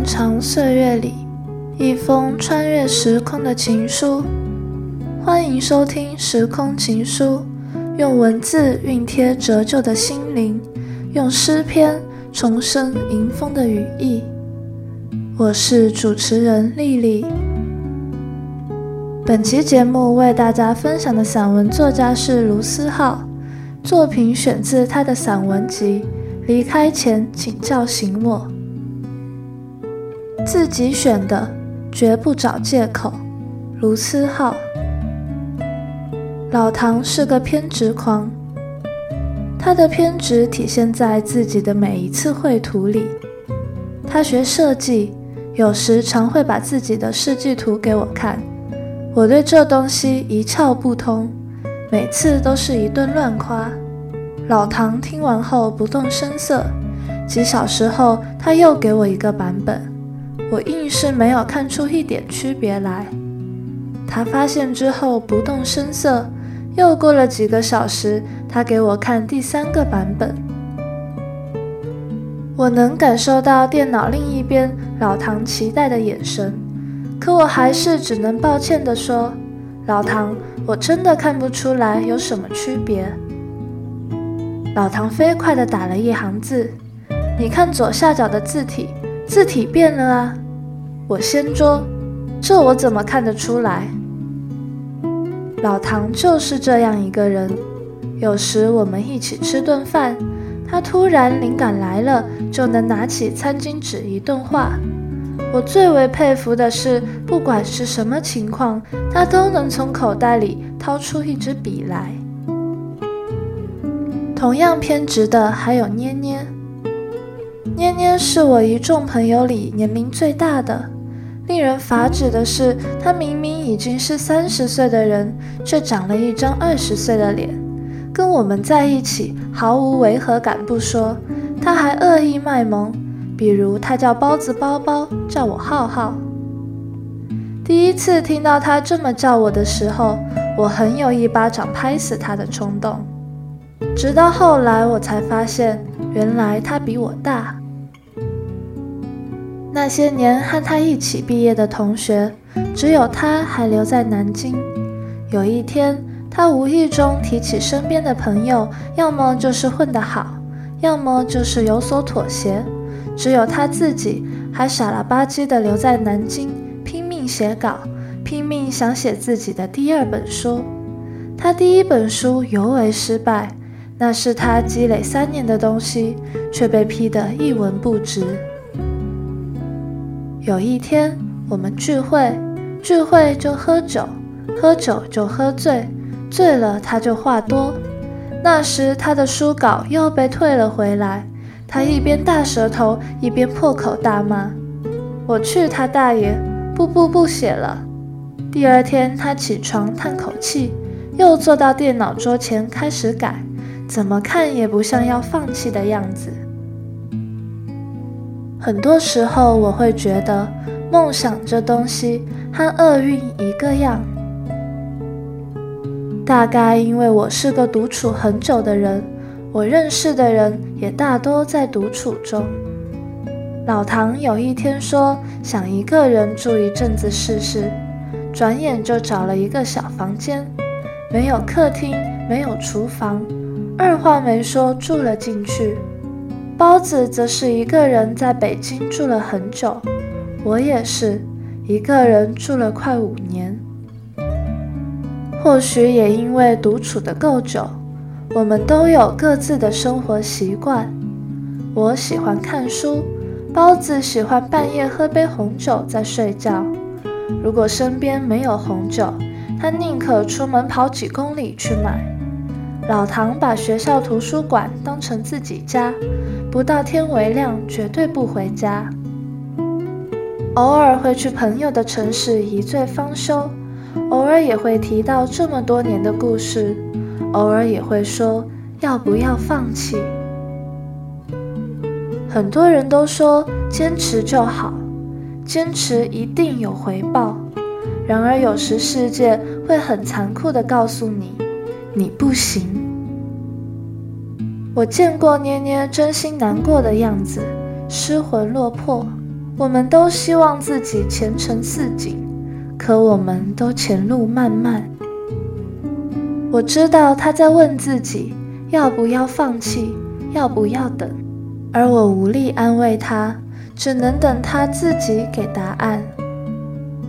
漫长岁月里，一封穿越时空的情书。欢迎收听《时空情书》，用文字熨贴折旧的心灵，用诗篇重生迎风的羽翼。我是主持人丽丽。本期节目为大家分享的散文作家是卢思浩，作品选自他的散文集《离开前请叫醒我》。自己选的，绝不找借口。卢思浩。老唐是个偏执狂，他的偏执体现在自己的每一次绘图里。他学设计，有时常会把自己的设计图给我看，我对这东西一窍不通，每次都是一顿乱夸。老唐听完后不动声色，几小时后他又给我一个版本。我硬是没有看出一点区别来。他发现之后不动声色。又过了几个小时，他给我看第三个版本。我能感受到电脑另一边老唐期待的眼神，可我还是只能抱歉地说：“老唐，我真的看不出来有什么区别。”老唐飞快地打了一行字：“你看左下角的字体。”字体变了啊！我掀桌，这我怎么看得出来？老唐就是这样一个人。有时我们一起吃顿饭，他突然灵感来了，就能拿起餐巾纸一顿画。我最为佩服的是，不管是什么情况，他都能从口袋里掏出一支笔来。同样偏执的还有捏捏。捏捏是我一众朋友里年龄最大的。令人发指的是，他明明已经是三十岁的人，却长了一张二十岁的脸。跟我们在一起毫无违和感不说，他还恶意卖萌。比如他叫包子包包，叫我浩浩。第一次听到他这么叫我的时候，我很有一巴掌拍死他的冲动。直到后来，我才发现，原来他比我大。那些年和他一起毕业的同学，只有他还留在南京。有一天，他无意中提起身边的朋友，要么就是混得好，要么就是有所妥协，只有他自己还傻了吧唧地留在南京，拼命写稿，拼命想写自己的第二本书。他第一本书尤为失败，那是他积累三年的东西，却被批得一文不值。有一天，我们聚会，聚会就喝酒，喝酒就喝醉，醉了他就话多。那时他的书稿又被退了回来，他一边大舌头，一边破口大骂。我去他大爷，不不不写了。第二天他起床叹口气，又坐到电脑桌前开始改，怎么看也不像要放弃的样子。很多时候，我会觉得梦想这东西和厄运一个样。大概因为我是个独处很久的人，我认识的人也大多在独处中。老唐有一天说想一个人住一阵子试试，转眼就找了一个小房间，没有客厅，没有厨房，二话没说住了进去。包子则是一个人在北京住了很久，我也是一个人住了快五年。或许也因为独处的够久，我们都有各自的生活习惯。我喜欢看书，包子喜欢半夜喝杯红酒再睡觉。如果身边没有红酒，他宁可出门跑几公里去买。老唐把学校图书馆当成自己家。不到天微亮，绝对不回家。偶尔会去朋友的城市一醉方休，偶尔也会提到这么多年的故事，偶尔也会说要不要放弃。很多人都说坚持就好，坚持一定有回报。然而有时世界会很残酷地告诉你，你不行。我见过捏捏真心难过的样子，失魂落魄。我们都希望自己前程似锦，可我们都前路漫漫。我知道他在问自己要不要放弃，要不要等，而我无力安慰他，只能等他自己给答案。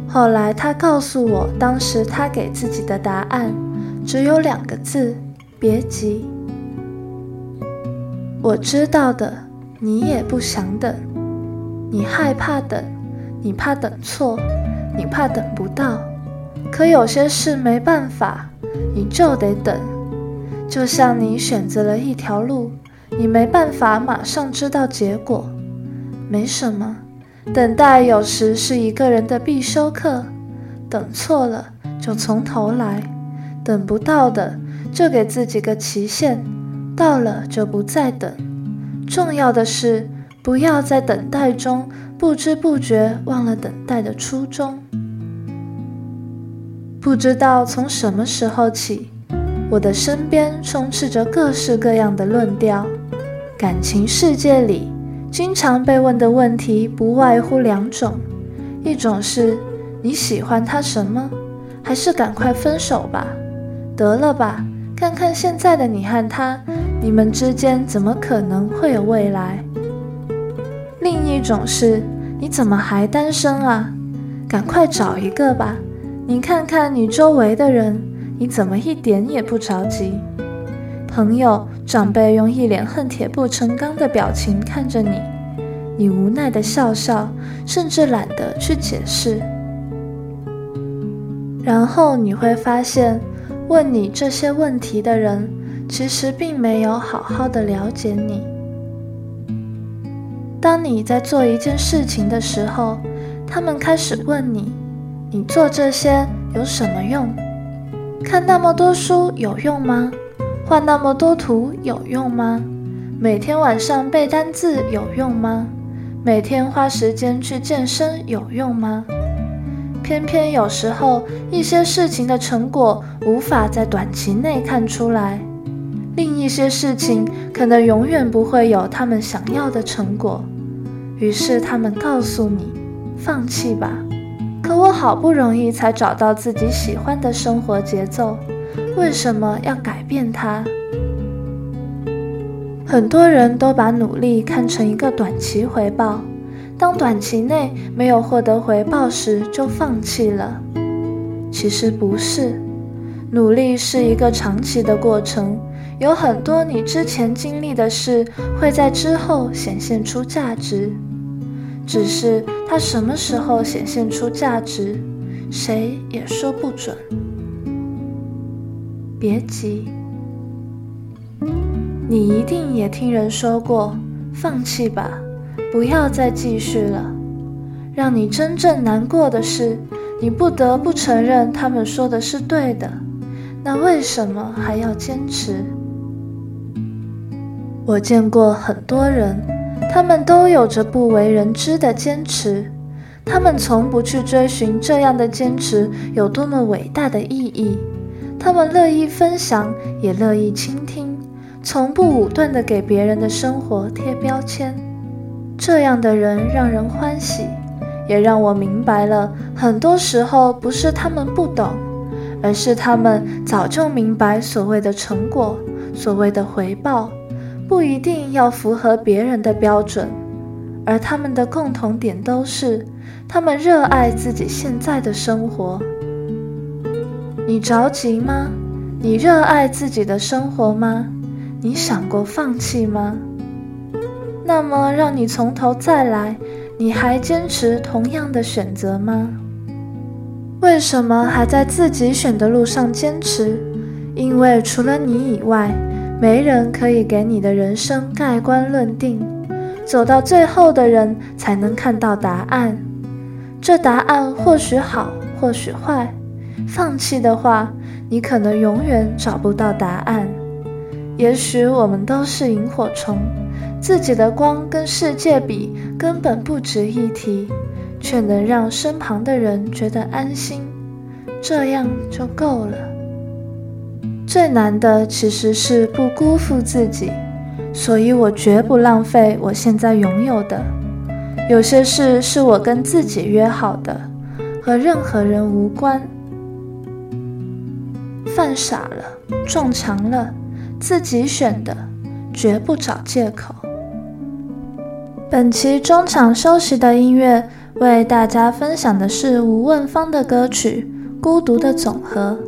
后来他告诉我，当时他给自己的答案只有两个字：别急。我知道的，你也不想等。你害怕等，你怕等错，你怕等不到。可有些事没办法，你就得等。就像你选择了一条路，你没办法马上知道结果。没什么，等待有时是一个人的必修课。等错了就从头来，等不到的就给自己个期限，到了就不再等。重要的是，不要在等待中不知不觉忘了等待的初衷。不知道从什么时候起，我的身边充斥着各式各样的论调。感情世界里，经常被问的问题不外乎两种：一种是你喜欢他什么，还是赶快分手吧，得了吧，看看现在的你和他，你们之间怎么可能会有未来？另一种是，你怎么还单身啊？赶快找一个吧！你看看你周围的人，你怎么一点也不着急？朋友、长辈用一脸恨铁不成钢的表情看着你，你无奈的笑笑，甚至懒得去解释。然后你会发现，问你这些问题的人，其实并没有好好的了解你。当你在做一件事情的时候，他们开始问你：“你做这些有什么用？看那么多书有用吗？画那么多图有用吗？每天晚上背单字有用吗？每天花时间去健身有用吗？”偏偏有时候，一些事情的成果无法在短期内看出来。些事情可能永远不会有他们想要的成果，于是他们告诉你：“放弃吧。”可我好不容易才找到自己喜欢的生活节奏，为什么要改变它？很多人都把努力看成一个短期回报，当短期内没有获得回报时就放弃了。其实不是，努力是一个长期的过程。有很多你之前经历的事，会在之后显现出价值，只是它什么时候显现出价值，谁也说不准。别急，你一定也听人说过，放弃吧，不要再继续了。让你真正难过的是，你不得不承认他们说的是对的，那为什么还要坚持？我见过很多人，他们都有着不为人知的坚持，他们从不去追寻这样的坚持有多么伟大的意义，他们乐意分享，也乐意倾听，从不武断地给别人的生活贴标签。这样的人让人欢喜，也让我明白了，很多时候不是他们不懂，而是他们早就明白所谓的成果，所谓的回报。不一定要符合别人的标准，而他们的共同点都是，他们热爱自己现在的生活。你着急吗？你热爱自己的生活吗？你想过放弃吗？那么，让你从头再来，你还坚持同样的选择吗？为什么还在自己选的路上坚持？因为除了你以外，没人可以给你的人生盖棺论定，走到最后的人才能看到答案。这答案或许好，或许坏。放弃的话，你可能永远找不到答案。也许我们都是萤火虫，自己的光跟世界比根本不值一提，却能让身旁的人觉得安心，这样就够了。最难的其实是不辜负自己，所以我绝不浪费我现在拥有的。有些事是我跟自己约好的，和任何人无关。犯傻了，撞墙了，自己选的，绝不找借口。本期中场休息的音乐，为大家分享的是吴汶芳的歌曲《孤独的总和》。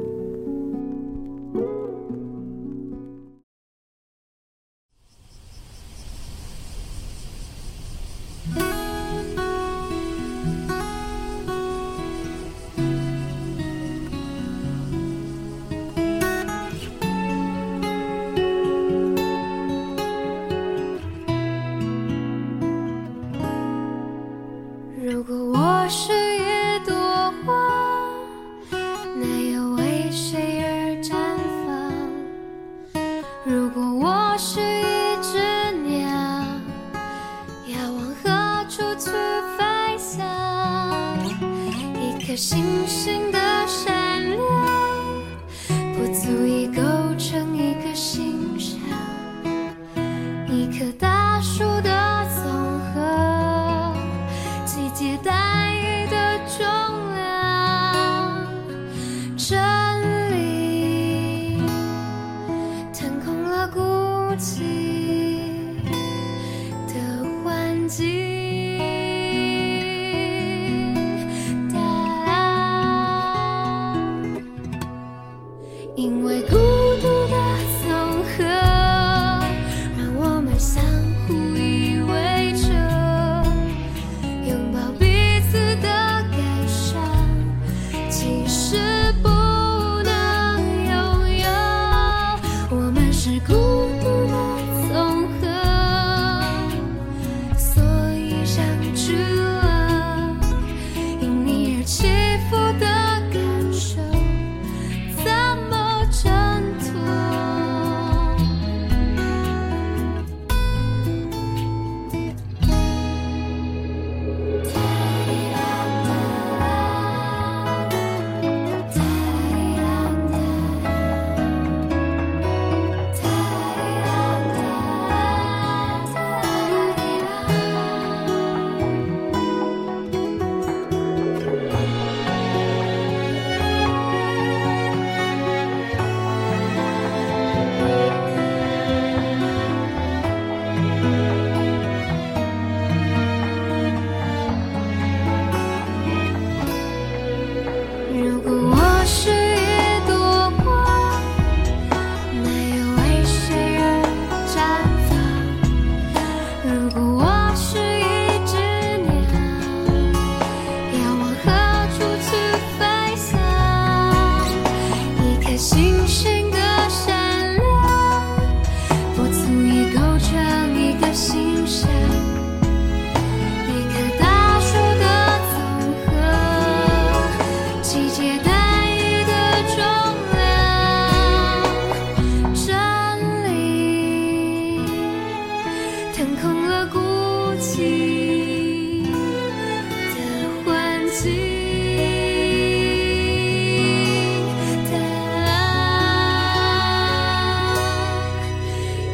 星星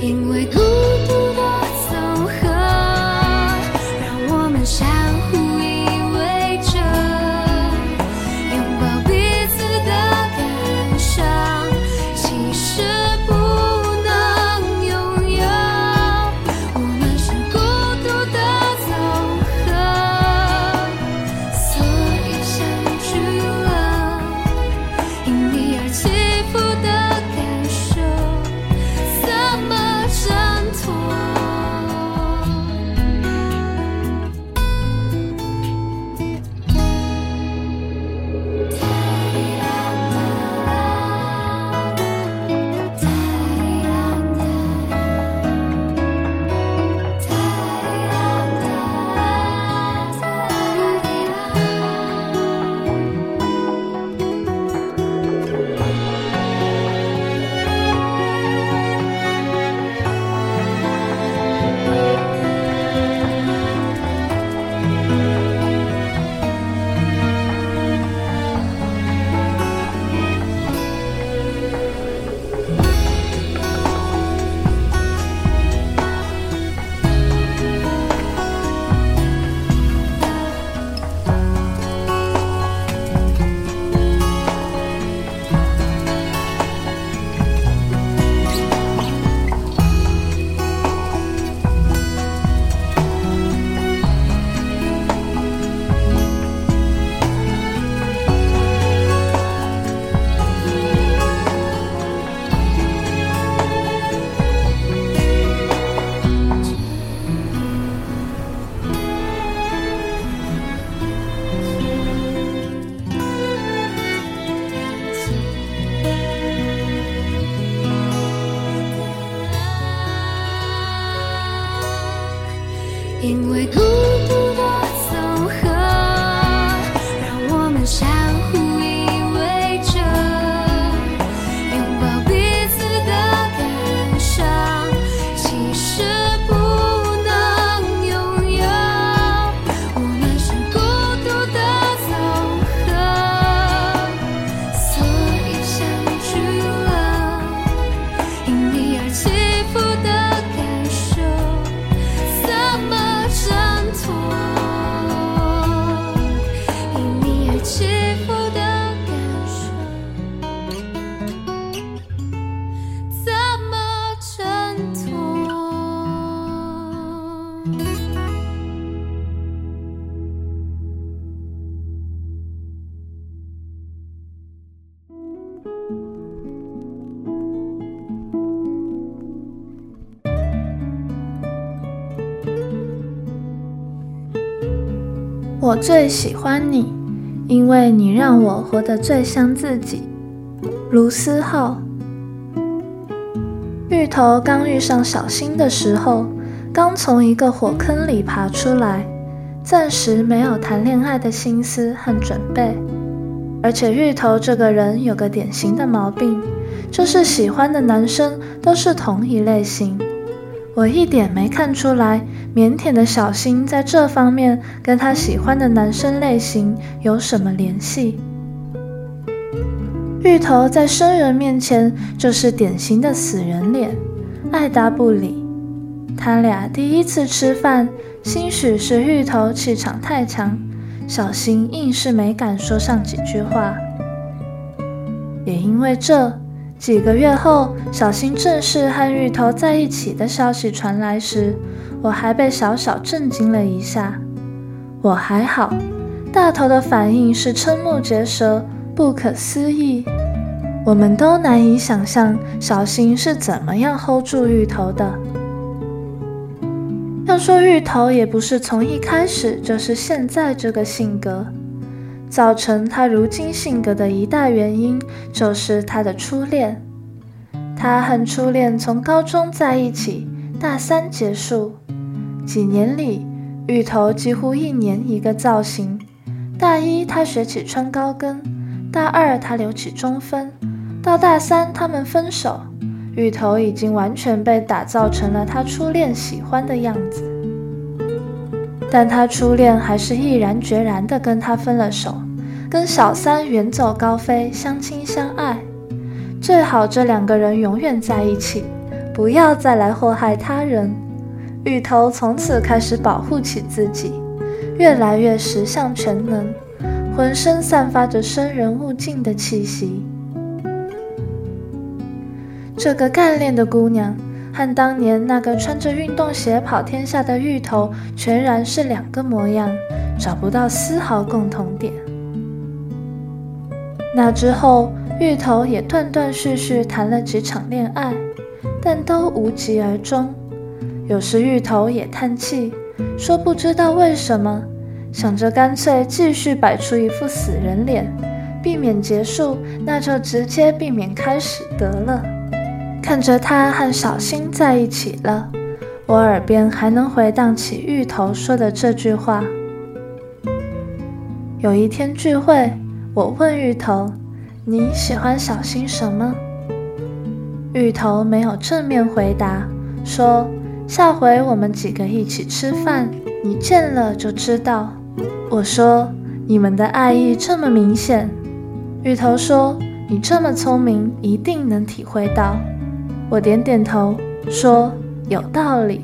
因为孤我最喜欢你，因为你让我活得最像自己。卢思浩。芋头刚遇上小新的时候，刚从一个火坑里爬出来，暂时没有谈恋爱的心思和准备。而且芋头这个人有个典型的毛病，就是喜欢的男生都是同一类型。我一点没看出来，腼腆的小新在这方面跟他喜欢的男生类型有什么联系。芋头在生人面前就是典型的死人脸，爱答不理。他俩第一次吃饭，兴许是芋头气场太强，小新硬是没敢说上几句话。也因为这。几个月后，小新正式和芋头在一起的消息传来时，我还被小小震惊了一下。我还好，大头的反应是瞠目结舌、不可思议。我们都难以想象小新是怎么样 hold 住芋头的。要说芋头也不是从一开始就是现在这个性格。造成他如今性格的一大原因，就是他的初恋。他和初恋从高中在一起，大三结束，几年里，芋头几乎一年一个造型。大一他学起穿高跟，大二他留起中分，到大三他们分手，芋头已经完全被打造成了他初恋喜欢的样子。但他初恋还是毅然决然地跟他分了手，跟小三远走高飞，相亲相爱。最好这两个人永远在一起，不要再来祸害他人。芋头从此开始保护起自己，越来越十项全能，浑身散发着生人勿近的气息。这个干练的姑娘。和当年那个穿着运动鞋跑天下的芋头，全然是两个模样，找不到丝毫共同点。那之后，芋头也断断续续谈了几场恋爱，但都无疾而终。有时芋头也叹气，说不知道为什么，想着干脆继续摆出一副死人脸，避免结束，那就直接避免开始得了。看着他和小新在一起了，我耳边还能回荡起芋头说的这句话。有一天聚会，我问芋头：“你喜欢小新什么？”芋头没有正面回答，说：“下回我们几个一起吃饭，你见了就知道。”我说：“你们的爱意这么明显。”芋头说：“你这么聪明，一定能体会到。”我点点头，说有道理。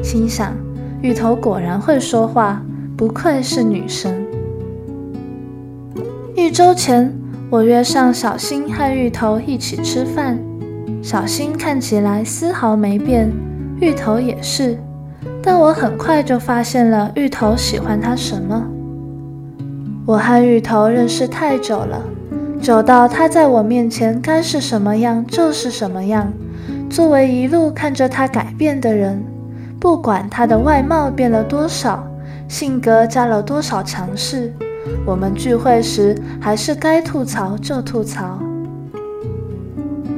心想，芋头果然会说话，不愧是女神。一周前，我约上小新和芋头一起吃饭。小新看起来丝毫没变，芋头也是。但我很快就发现了芋头喜欢他什么。我和芋头认识太久了，久到他在我面前该是什么样就是什么样。作为一路看着他改变的人，不管他的外貌变了多少，性格加了多少强势，我们聚会时还是该吐槽就吐槽。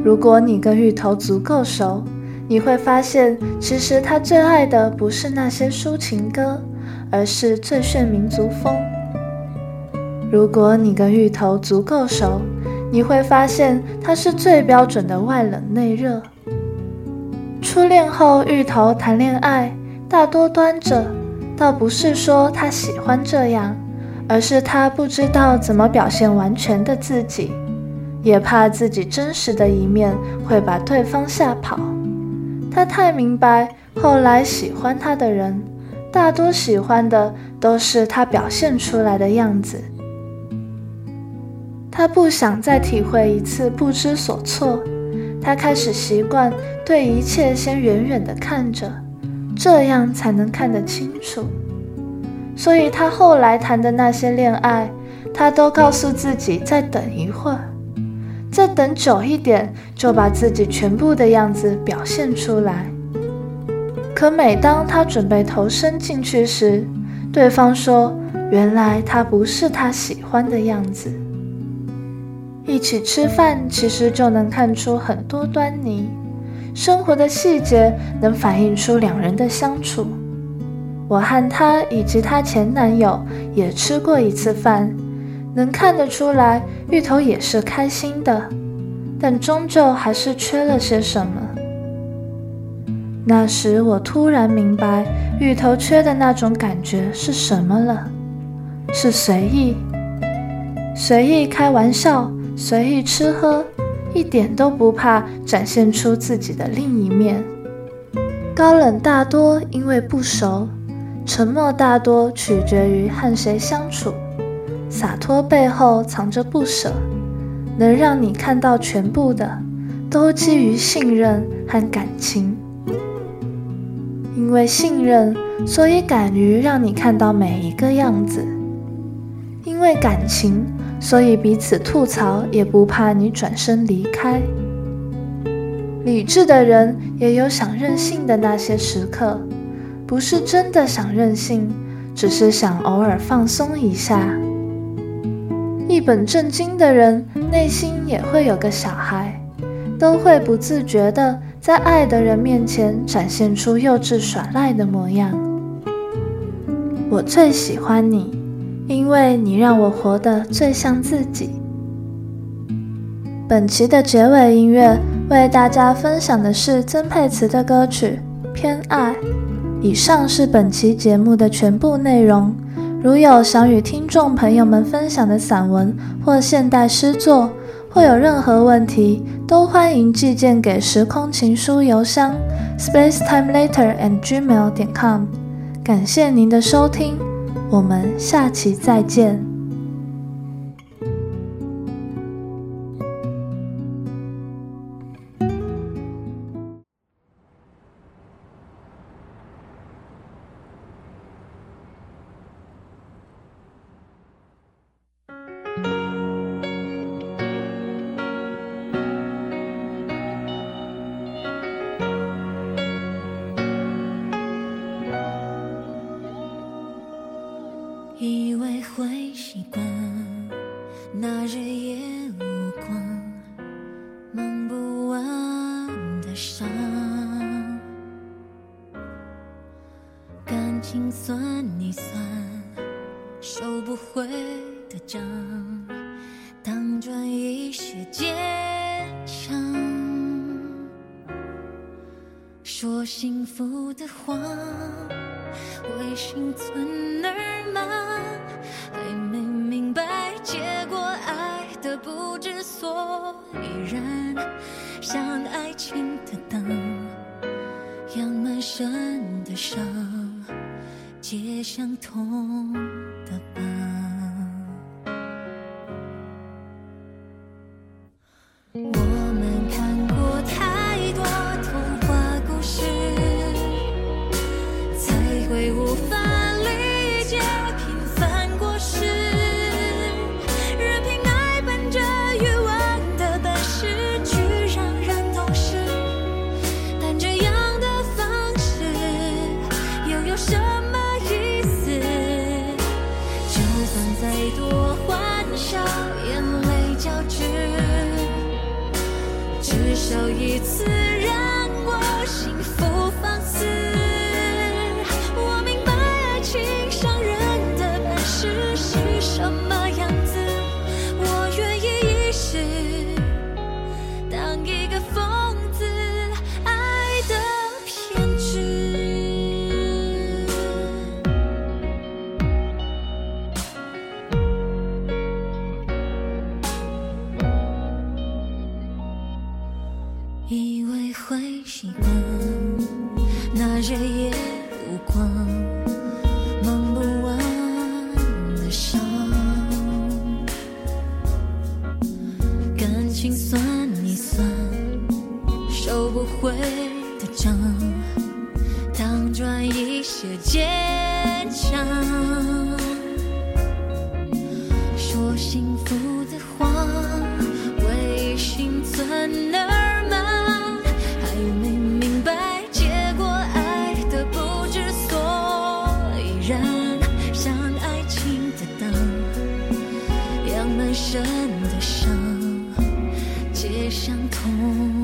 如果你跟芋头足够熟，你会发现，其实他最爱的不是那些抒情歌，而是最炫民族风。如果你跟芋头足够熟，你会发现他是最标准的外冷内热。初恋后，芋头谈恋爱大多端着，倒不是说他喜欢这样，而是他不知道怎么表现完全的自己，也怕自己真实的一面会把对方吓跑。他太明白，后来喜欢他的人，大多喜欢的都是他表现出来的样子。他不想再体会一次不知所措。他开始习惯对一切先远远地看着，这样才能看得清楚。所以，他后来谈的那些恋爱，他都告诉自己再等一会儿，再等久一点，就把自己全部的样子表现出来。可每当他准备投身进去时，对方说：“原来他不是他喜欢的样子。”一起吃饭，其实就能看出很多端倪。生活的细节能反映出两人的相处。我和她以及她前男友也吃过一次饭，能看得出来，芋头也是开心的，但终究还是缺了些什么。那时我突然明白，芋头缺的那种感觉是什么了，是随意，随意开玩笑。随意吃喝，一点都不怕展现出自己的另一面。高冷大多因为不熟，沉默大多取决于和谁相处。洒脱背后藏着不舍，能让你看到全部的，都基于信任和感情。因为信任，所以敢于让你看到每一个样子；因为感情。所以彼此吐槽，也不怕你转身离开。理智的人也有想任性的那些时刻，不是真的想任性，只是想偶尔放松一下。一本正经的人内心也会有个小孩，都会不自觉的在爱的人面前展现出幼稚耍赖的模样。我最喜欢你。因为你让我活得最像自己。本期的结尾音乐为大家分享的是曾沛慈的歌曲《偏爱》。以上是本期节目的全部内容。如有想与听众朋友们分享的散文或现代诗作，或有任何问题，都欢迎寄件给时空情书邮箱 spacetimeletter@gmail.com。感谢您的收听。我们下期再见。相